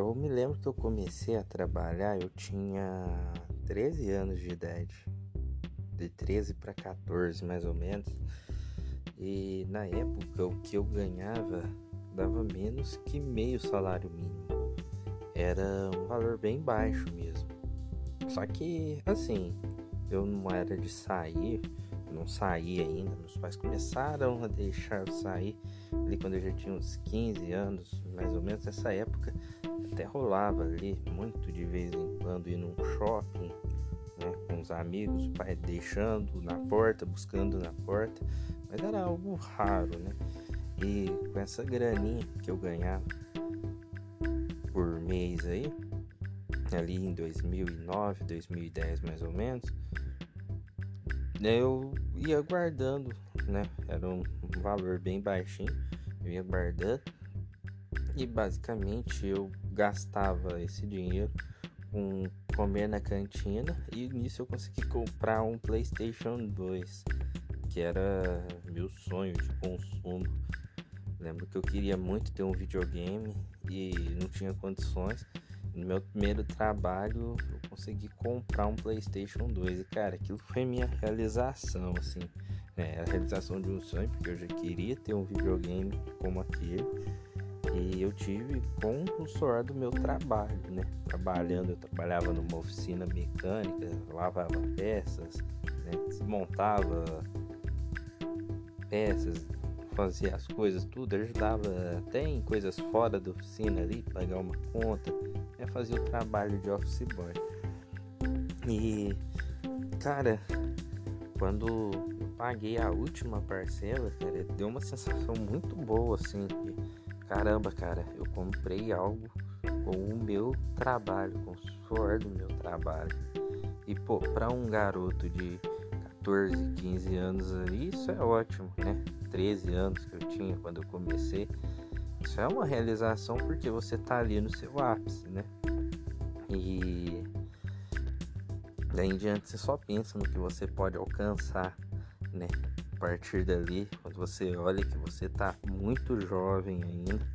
Eu me lembro que eu comecei a trabalhar, eu tinha 13 anos de idade, de 13 para 14 mais ou menos. E na época o que eu ganhava dava menos que meio salário mínimo. Era um valor bem baixo mesmo. Só que assim, eu não era de sair, não saía ainda. Meus pais começaram a deixar eu sair ali quando eu já tinha uns 15 anos, mais ou menos. Nessa época até rolava ali muito de vez em quando ir num shopping né, com os amigos, o pai deixando na porta, buscando na porta, mas era algo raro, né? E com essa graninha que eu ganhava por mês aí, ali em 2009, 2010 mais ou menos, eu ia guardando, né? Era um valor bem baixinho, eu ia guardando e basicamente eu gastava esse dinheiro com comer na cantina e nisso eu consegui comprar um PlayStation 2, que era meu sonho de consumo. Lembro que eu queria muito ter um videogame e não tinha condições. No meu primeiro trabalho eu consegui comprar um PlayStation 2 e cara, aquilo foi minha realização, assim. É, a realização de um sonho, porque eu já queria ter um videogame como aquele. E eu tive com o suor do meu trabalho, né? Trabalhando, eu trabalhava numa oficina mecânica, lavava peças, né? desmontava peças, fazia as coisas, tudo, ajudava até em coisas fora da oficina ali, pagar uma conta, né? fazia o trabalho de office boy. E, cara, quando paguei a última parcela, cara, deu uma sensação muito boa, assim, caramba, cara, eu comprei algo com o meu trabalho, com o suor do meu trabalho. E pô, para um garoto de 14, 15 anos ali, isso é ótimo, né? 13 anos que eu tinha quando eu comecei. Isso é uma realização porque você tá ali no seu ápice, né? E daí em diante você só pensa no que você pode alcançar, né? partir dali, quando você olha que você está muito jovem ainda.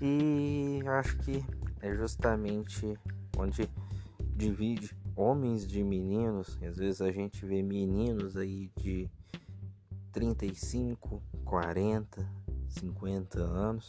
E acho que é justamente onde divide homens de meninos. Às vezes a gente vê meninos aí de 35, 40, 50 anos,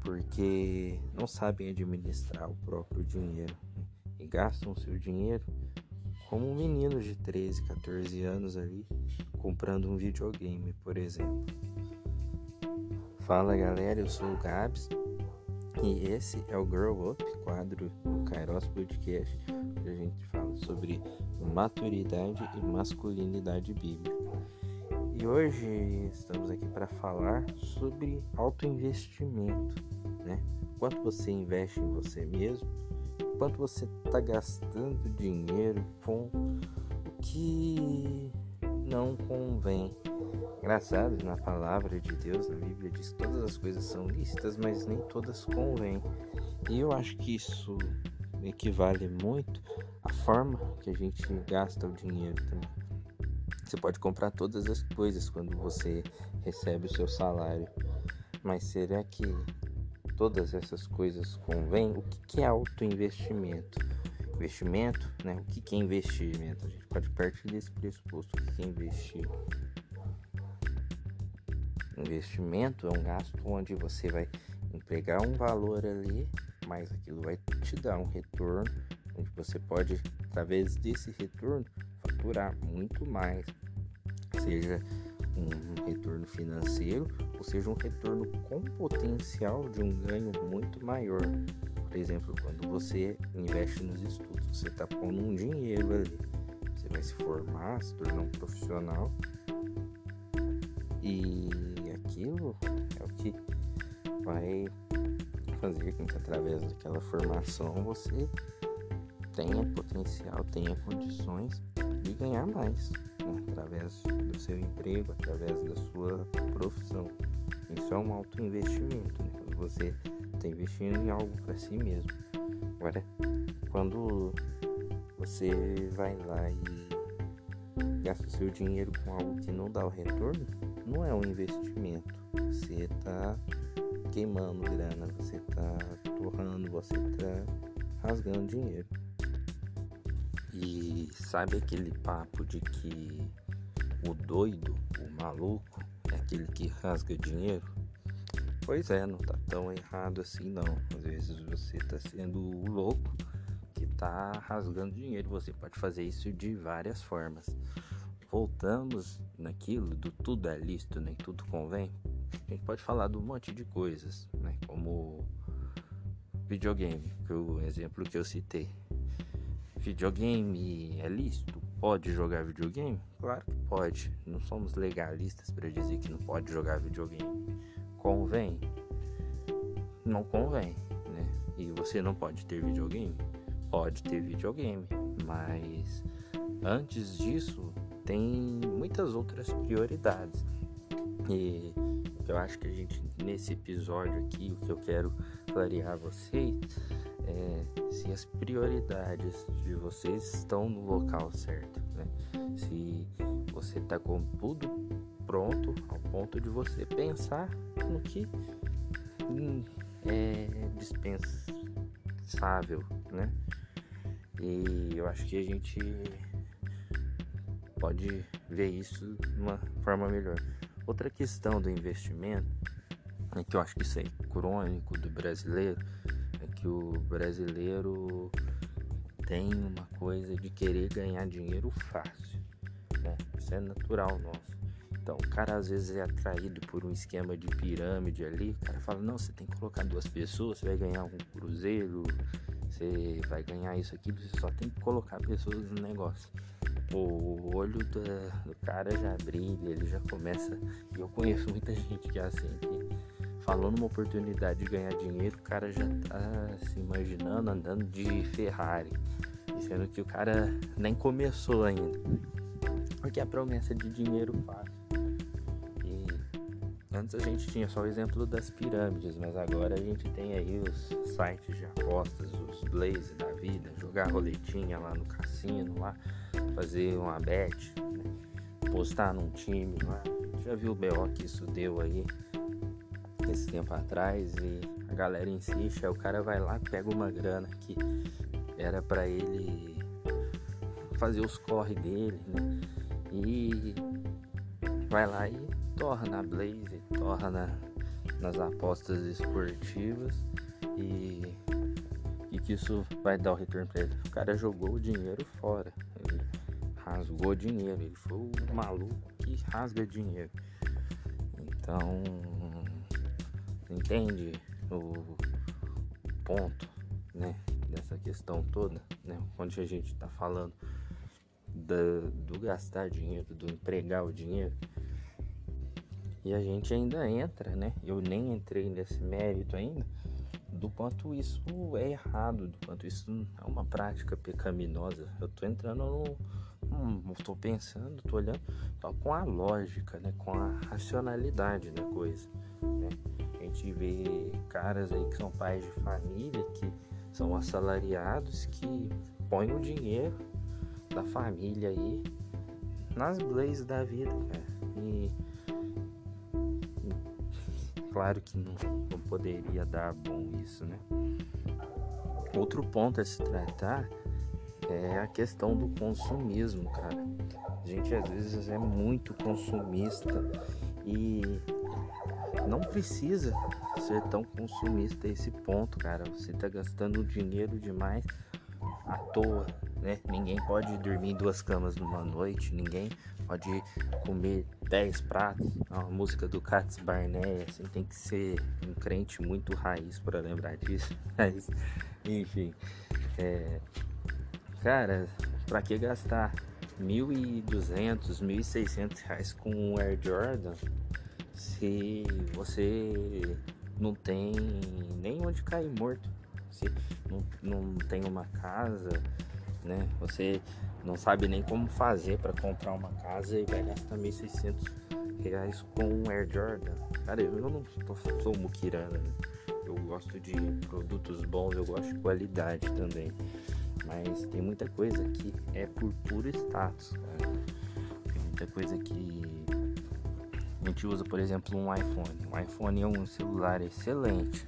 porque não sabem administrar o próprio dinheiro né? e gastam seu dinheiro como um menino de 13, 14 anos ali comprando um videogame, por exemplo. Fala galera, eu sou o Gabs e esse é o Grow Up, quadro do Kairos Podcast, onde a gente fala sobre maturidade e masculinidade bíblica. E hoje estamos aqui para falar sobre autoinvestimento, né? Quanto você investe em você mesmo quanto você está gastando dinheiro com o que não convém. Engraçado, na palavra de Deus, na Bíblia, diz que todas as coisas são lícitas, mas nem todas convêm. E eu acho que isso equivale muito à forma que a gente gasta o dinheiro também. Você pode comprar todas as coisas quando você recebe o seu salário, mas será que todas essas coisas convém, o que é autoinvestimento? Investimento, né? O que é investimento? A gente pode partir desse pressuposto. O que é investir? Investimento é um gasto onde você vai empregar um valor ali, mas aquilo vai te dar um retorno, onde você pode, através desse retorno, faturar muito mais, seja um retorno financeiro, ou seja, um retorno com potencial de um ganho muito maior. Por exemplo, quando você investe nos estudos, você está pondo um dinheiro ali, você vai se formar, se tornar um profissional, e aquilo é o que vai fazer com que através daquela formação você tenha potencial, tenha condições de ganhar mais né? através do seu emprego, através da sua profissão. Isso é um alto investimento, né? você está investindo em algo para si mesmo. Agora, quando você vai lá e gasta seu dinheiro com algo que não dá o retorno, não é um investimento. Você está queimando grana, você está torrando, você está rasgando dinheiro. E sabe aquele papo de que o doido, o maluco, aquele que rasga dinheiro? Pois é, não tá tão errado assim não. Às vezes você tá sendo o louco que tá rasgando dinheiro. Você pode fazer isso de várias formas. Voltamos naquilo do tudo é lícito, nem tudo convém. A gente pode falar de um monte de coisas, né? Como videogame, que é o exemplo que eu citei. Videogame é lícito? Pode jogar videogame? Claro que pode. Não somos legalistas para dizer que não pode jogar videogame. Convém? Não convém, né? E você não pode ter videogame? Pode ter videogame, mas antes disso tem muitas outras prioridades. E eu acho que a gente nesse episódio aqui o que eu quero clarear a vocês é se as prioridades de vocês estão no local certo, né? Se você está com tudo pronto ao ponto de você pensar no que hum, é dispensável, né? E eu acho que a gente pode ver isso de uma forma melhor. Outra questão do investimento é que eu acho que isso é crônico do brasileiro, que o brasileiro tem uma coisa de querer ganhar dinheiro fácil. Né? Isso é natural nosso. Então o cara às vezes é atraído por um esquema de pirâmide ali, o cara fala, não, você tem que colocar duas pessoas, você vai ganhar um cruzeiro, você vai ganhar isso aqui, você só tem que colocar pessoas no negócio o olho do, do, cara já brilha, ele já começa. E eu conheço muita gente que é assim, que falou numa oportunidade de ganhar dinheiro, o cara já tá se imaginando andando de Ferrari. Sendo que o cara nem começou ainda. Porque a promessa de dinheiro fácil. E antes a gente tinha só o exemplo das pirâmides, mas agora a gente tem aí os sites de apostas, os Blaze da vida, jogar roletinha lá no cassino lá fazer uma bet, né? postar num time lá. Já viu o BO que isso deu aí esse tempo atrás e a galera insiste, aí o cara vai lá, pega uma grana que era para ele fazer os corre dele, né? E vai lá e torra na Blaze, torra na, nas apostas esportivas e, e que isso vai dar o retorno pra ele. O cara jogou o dinheiro fora rasgou dinheiro. Ele foi o maluco que rasga dinheiro. Então, entende o ponto, né? Dessa questão toda, né? Onde a gente está falando do, do gastar dinheiro, do empregar o dinheiro. E a gente ainda entra, né? Eu nem entrei nesse mérito ainda do quanto isso é errado, do quanto isso é uma prática pecaminosa. Eu tô entrando no, hum, tô pensando, tô olhando só com a lógica, né? Com a racionalidade da coisa. Gente vê caras aí que são pais de família, que são assalariados, que põem o dinheiro da família aí nas blazes da vida, cara. E claro que não, não poderia dar bom isso, né? Outro ponto a se tratar é a questão do consumismo, cara. A gente às vezes é muito consumista e não precisa ser tão consumista a esse ponto, cara. Você tá gastando dinheiro demais à toa, né? Ninguém pode dormir em duas camas numa noite, ninguém pode comer 10 pratos. É uma música do Cats Barnett, assim, tem que ser um crente muito raiz para lembrar disso. Mas, enfim, é, Cara, pra que gastar 1.200, 1.600 reais com um Air Jordan se você não tem nem onde cair morto? Se não, não tem uma casa, né? Você não sabe nem como fazer para comprar uma casa e vai gastar 1.600 reais com um Air Jordan. Cara, eu não sou muquirana, né? eu gosto de produtos bons, eu gosto de qualidade também. Mas tem muita coisa que é por puro status, cara. Outra coisa que a gente usa, por exemplo, um iPhone. O iPhone é um celular excelente,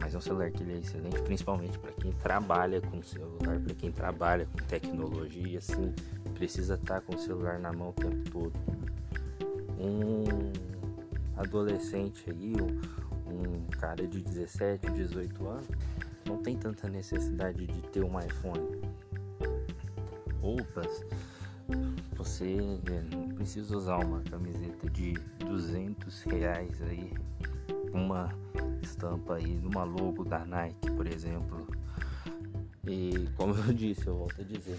mas é um celular que ele é excelente principalmente para quem trabalha com celular, para quem trabalha com tecnologia, assim, precisa estar tá com o celular na mão o tempo todo. Um adolescente aí, um, cara de 17, 18 anos, não tem tanta necessidade de ter um iPhone. Roupas, você não precisa usar uma camiseta de 200 reais aí, uma estampa aí, uma logo da Nike, por exemplo. E como eu disse, eu volto a dizer,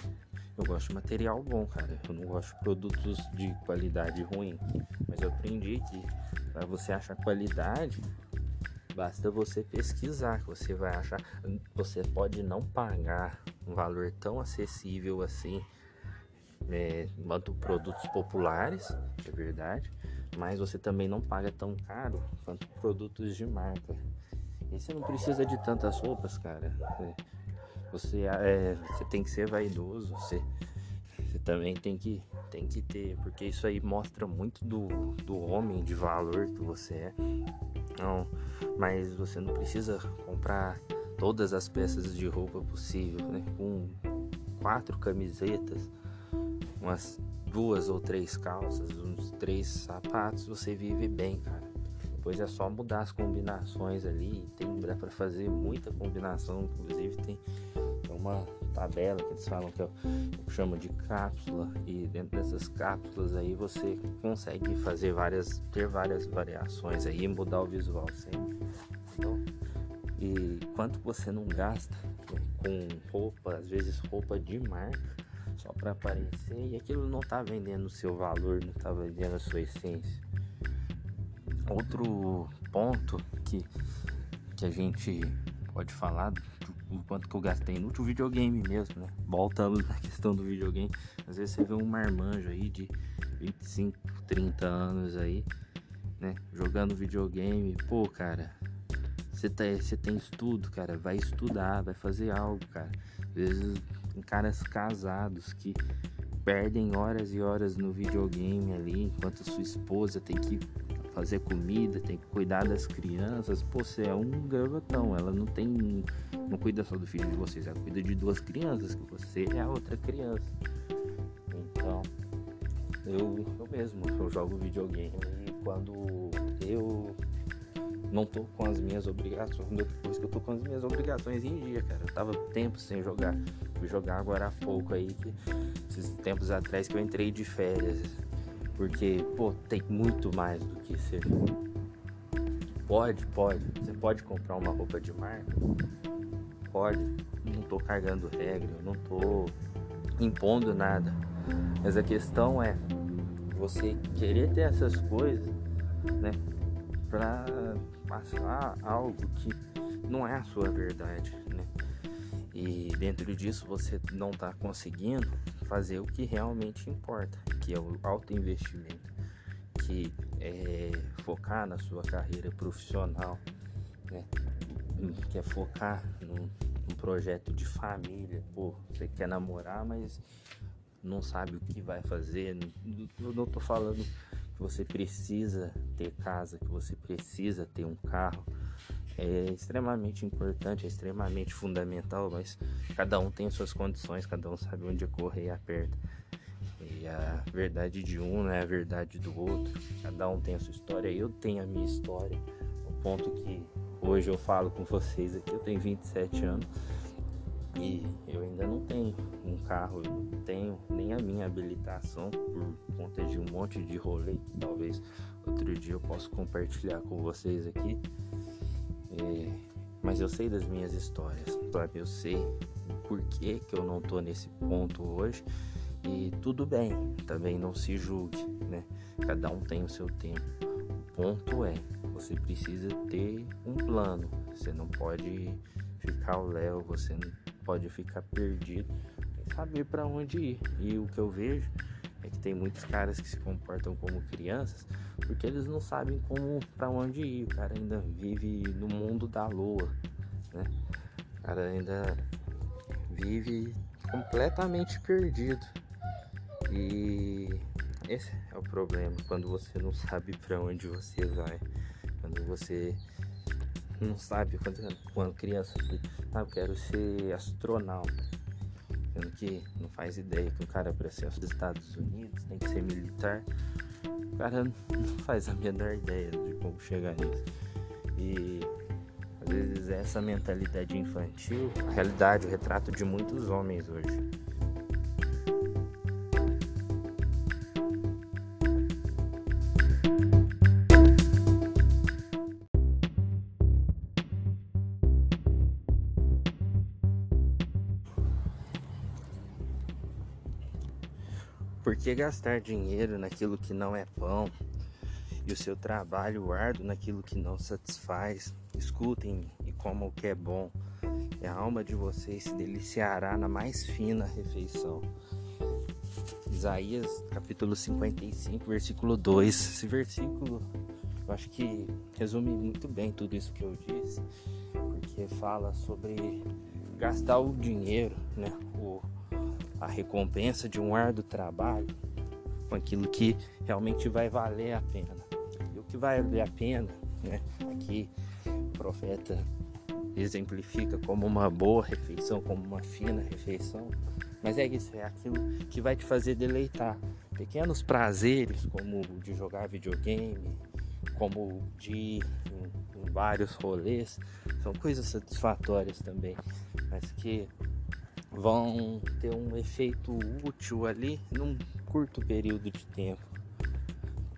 eu gosto de material bom, cara. Eu não gosto de produtos de qualidade ruim. Mas eu aprendi que para você achar qualidade, basta você pesquisar, que você vai achar. Você pode não pagar um valor tão acessível assim é, quanto produtos populares, é verdade, mas você também não paga tão caro quanto produtos de marca. E você não precisa de tantas roupas, cara. É, você, é, você tem que ser vaidoso, você, você também tem que, tem que ter, porque isso aí mostra muito do, do homem de valor que você é. Não, mas você não precisa comprar todas as peças de roupa possível, né? Com quatro camisetas, umas duas ou três calças, uns três sapatos, você vive bem, cara. Depois é só mudar as combinações ali, tem dá para fazer muita combinação, inclusive tem uma tabela que eles falam que eu, eu chamo de cápsula e dentro dessas cápsulas aí você consegue fazer várias ter várias variações aí mudar o visual sempre. Então, e quanto você não gasta com roupa, às vezes roupa de marca só para aparecer e aquilo não tá vendendo o seu valor, não tá vendendo a sua essência. Outro ponto que, que a gente pode falar do, quanto que eu gastei no último videogame mesmo, né? Voltamos na questão do videogame. Às vezes você vê um marmanjo aí de 25, 30 anos aí, né? Jogando videogame. Pô, cara, você tá, tem estudo, cara. Vai estudar, vai fazer algo, cara. Às vezes caras casados que perdem horas e horas no videogame ali, enquanto sua esposa tem que fazer comida, tem que cuidar das crianças. Pô, você é um garotão, ela não tem. não cuida só do filho de vocês, ela cuida de duas crianças, que você é a outra criança. Então, eu, eu mesmo, eu jogo videogame e quando eu não tô com as minhas obrigações, depois que eu tô com as minhas obrigações em dia, cara. Eu tava tempo sem jogar. Fui jogar agora há pouco aí, que, esses tempos atrás que eu entrei de férias. Porque, pô, tem muito mais do que ser. Pode, pode. Você pode comprar uma roupa de marca? Pode. Não tô carregando regra, não tô impondo nada. Mas a questão é você querer ter essas coisas, né? Pra passar algo que não é a sua verdade, né? E dentro disso você não está conseguindo fazer o que realmente importa, que é o autoinvestimento, que é focar na sua carreira profissional, né? que é focar num, num projeto de família. Pô, você quer namorar, mas não sabe o que vai fazer. Eu não tô falando que você precisa ter casa, que você precisa ter um carro. É extremamente importante, é extremamente fundamental, mas cada um tem suas condições, cada um sabe onde correr e aperta. E a verdade de um não é a verdade do outro. Cada um tem a sua história, eu tenho a minha história. O ponto que hoje eu falo com vocês aqui, eu tenho 27 anos e eu ainda não tenho um carro, eu não tenho nem a minha habilitação por conta de um monte de rolê. Talvez outro dia eu possa compartilhar com vocês aqui. É, mas eu sei das minhas histórias, sabe? Eu sei o porquê que eu não tô nesse ponto hoje. E tudo bem, também não se julgue, né? Cada um tem o seu tempo. O ponto é, você precisa ter um plano. Você não pode ficar o Léo, você não pode ficar perdido saber para onde ir. E o que eu vejo é que tem muitos caras que se comportam como crianças porque eles não sabem como para onde ir. O cara ainda vive no mundo da lua, né? O cara ainda vive completamente perdido. E esse é o problema quando você não sabe para onde você vai. Quando você não sabe, quando, quando criança, ah, eu quero ser astronauta. Sendo que não faz ideia que o cara para ser dos Estados Unidos tem que ser militar. O cara não faz a menor ideia de como chegar nisso. E às vezes essa mentalidade infantil, a realidade, o retrato de muitos homens hoje. Que gastar dinheiro naquilo que não é pão e o seu trabalho árduo naquilo que não satisfaz? Escutem e comam o que é bom, e a alma de vocês se deliciará na mais fina refeição. Isaías capítulo 55, versículo 2. Esse versículo eu acho que resume muito bem tudo isso que eu disse, porque fala sobre gastar o dinheiro, né? A recompensa de um árduo trabalho com aquilo que realmente vai valer a pena. E o que vai valer a pena, né? Aqui o profeta exemplifica como uma boa refeição, como uma fina refeição. Mas é isso, é aquilo que vai te fazer deleitar. Pequenos prazeres, como de jogar videogame, como de ir em, em vários rolês, são coisas satisfatórias também, mas que vão ter um efeito útil ali num curto período de tempo.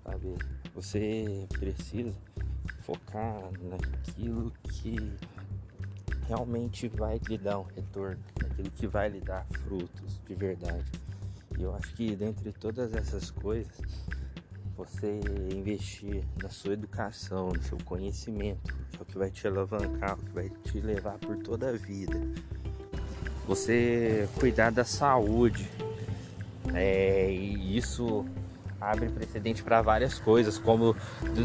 Sabe? Você precisa focar naquilo que realmente vai lhe dar um retorno, naquilo que vai lhe dar frutos de verdade. E eu acho que dentre todas essas coisas, você investir na sua educação, no seu conhecimento, que é o que vai te alavancar, o que vai te levar por toda a vida você cuidar da saúde. É, e isso abre precedente para várias coisas, como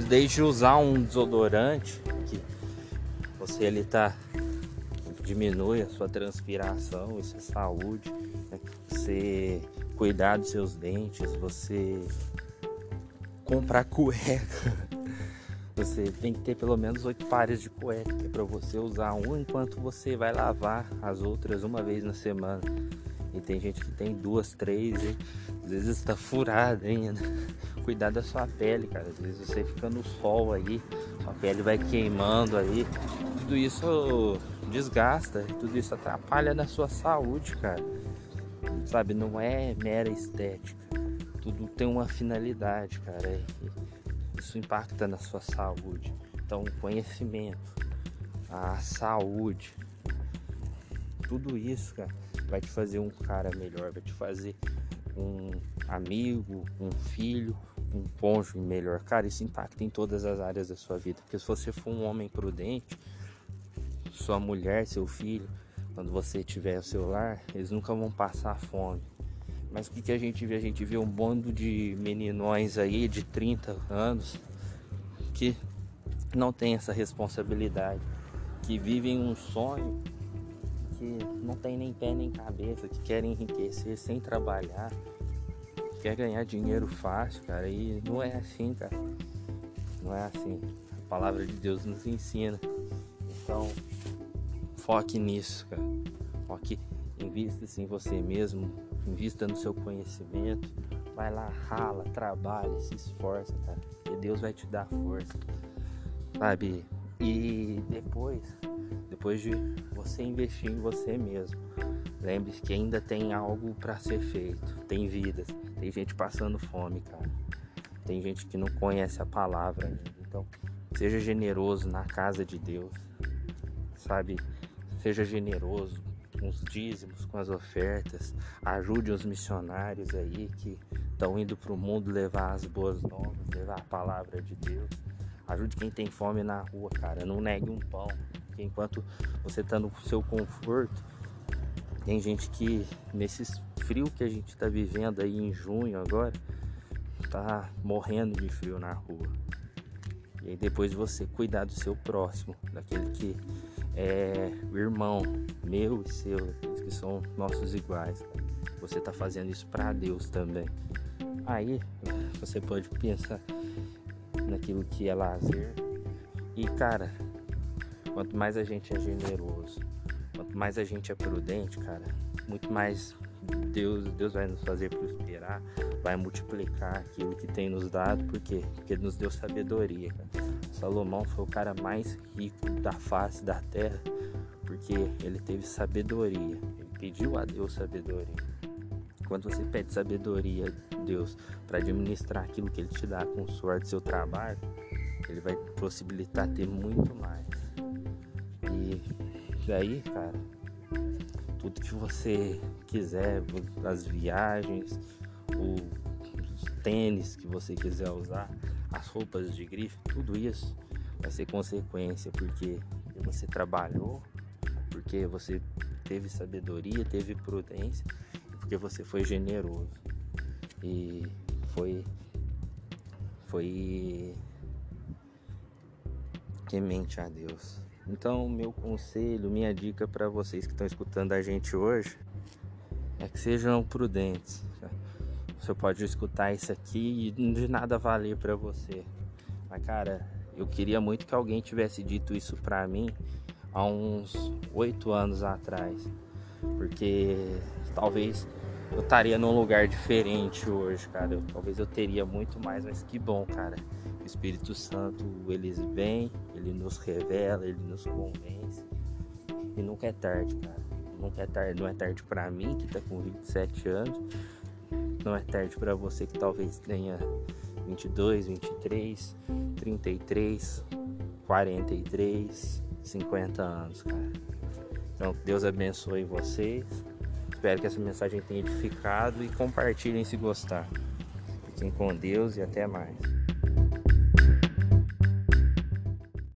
desde usar um desodorante que você ele tá diminui a sua transpiração, isso é saúde, né? você cuidar dos seus dentes, você comprar cueca você tem que ter pelo menos oito pares de cueca para você usar um enquanto você vai lavar as outras uma vez na semana. E tem gente que tem duas, três, e às vezes está furada ainda. Cuidar da sua pele, cara. Às vezes você fica no sol aí, sua pele vai queimando aí. Tudo isso desgasta, tudo isso atrapalha na sua saúde, cara. Sabe, não é mera estética. Tudo tem uma finalidade, cara isso impacta na sua saúde. Então, o conhecimento, a saúde, tudo isso, cara, vai te fazer um cara melhor, vai te fazer um amigo, um filho, um cônjuge melhor. Cara, isso impacta em todas as áreas da sua vida. Porque se você for um homem prudente, sua mulher, seu filho, quando você tiver o celular, eles nunca vão passar fome. Mas o que, que a gente vê? A gente vê um bando de meninões aí de 30 anos que não tem essa responsabilidade, que vivem um sonho que não tem nem pé nem cabeça, que querem enriquecer sem trabalhar, quer ganhar dinheiro fácil, cara, e não é assim, cara. Não é assim. A palavra de Deus nos ensina. Então, foque nisso, cara. Foque, invista em você mesmo, invista no seu conhecimento, vai lá, rala, trabalha, se esforça, cara, e Deus vai te dar força, sabe? E depois, depois de você investir em você mesmo, lembre-se que ainda tem algo para ser feito, tem vidas, tem gente passando fome, cara, tem gente que não conhece a palavra ainda, então seja generoso na casa de Deus, sabe? Seja generoso, com os dízimos, com as ofertas. Ajude os missionários aí que estão indo para o mundo levar as boas novas, levar a palavra de Deus. Ajude quem tem fome na rua, cara. Não negue um pão. Porque enquanto você está no seu conforto, tem gente que nesse frio que a gente está vivendo aí em junho agora, tá morrendo de frio na rua. E aí depois você cuidar do seu próximo, daquele que é o irmão meu e seu, que são nossos iguais. Você está fazendo isso para Deus também. Aí você pode pensar naquilo que é lazer. E cara, quanto mais a gente é generoso, quanto mais a gente é prudente, cara, muito mais Deus, Deus vai nos fazer vai multiplicar aquilo que tem nos dado, porque porque ele nos deu sabedoria. Salomão foi o cara mais rico da face da terra, porque ele teve sabedoria. Ele pediu a Deus sabedoria. Quando você pede sabedoria a Deus para administrar aquilo que Ele te dá com sorte seu trabalho, Ele vai possibilitar ter muito mais. E daí, cara, tudo que você quiser, as viagens, os tênis que você quiser usar, as roupas de grife, tudo isso vai ser consequência porque você trabalhou, porque você teve sabedoria, teve prudência porque você foi generoso e foi foi temente a Deus. Então, meu conselho, minha dica para vocês que estão escutando a gente hoje é que sejam prudentes. Você pode escutar isso aqui e de nada valer para você. Mas cara, eu queria muito que alguém tivesse dito isso para mim há uns oito anos atrás, porque talvez eu estaria num lugar diferente hoje, cara. Eu, talvez eu teria muito mais, mas que bom, cara. O Espírito Santo, ele vem, ele nos revela, ele nos convence. E nunca é tarde, cara. Nunca é tarde, não é tarde para mim que tá com 27 anos. Não é tarde para você que talvez tenha 22, 23, 33, 43, 50 anos, cara. Então, Deus abençoe vocês. Espero que essa mensagem tenha edificado e compartilhem se gostar. Fiquem com Deus e até mais.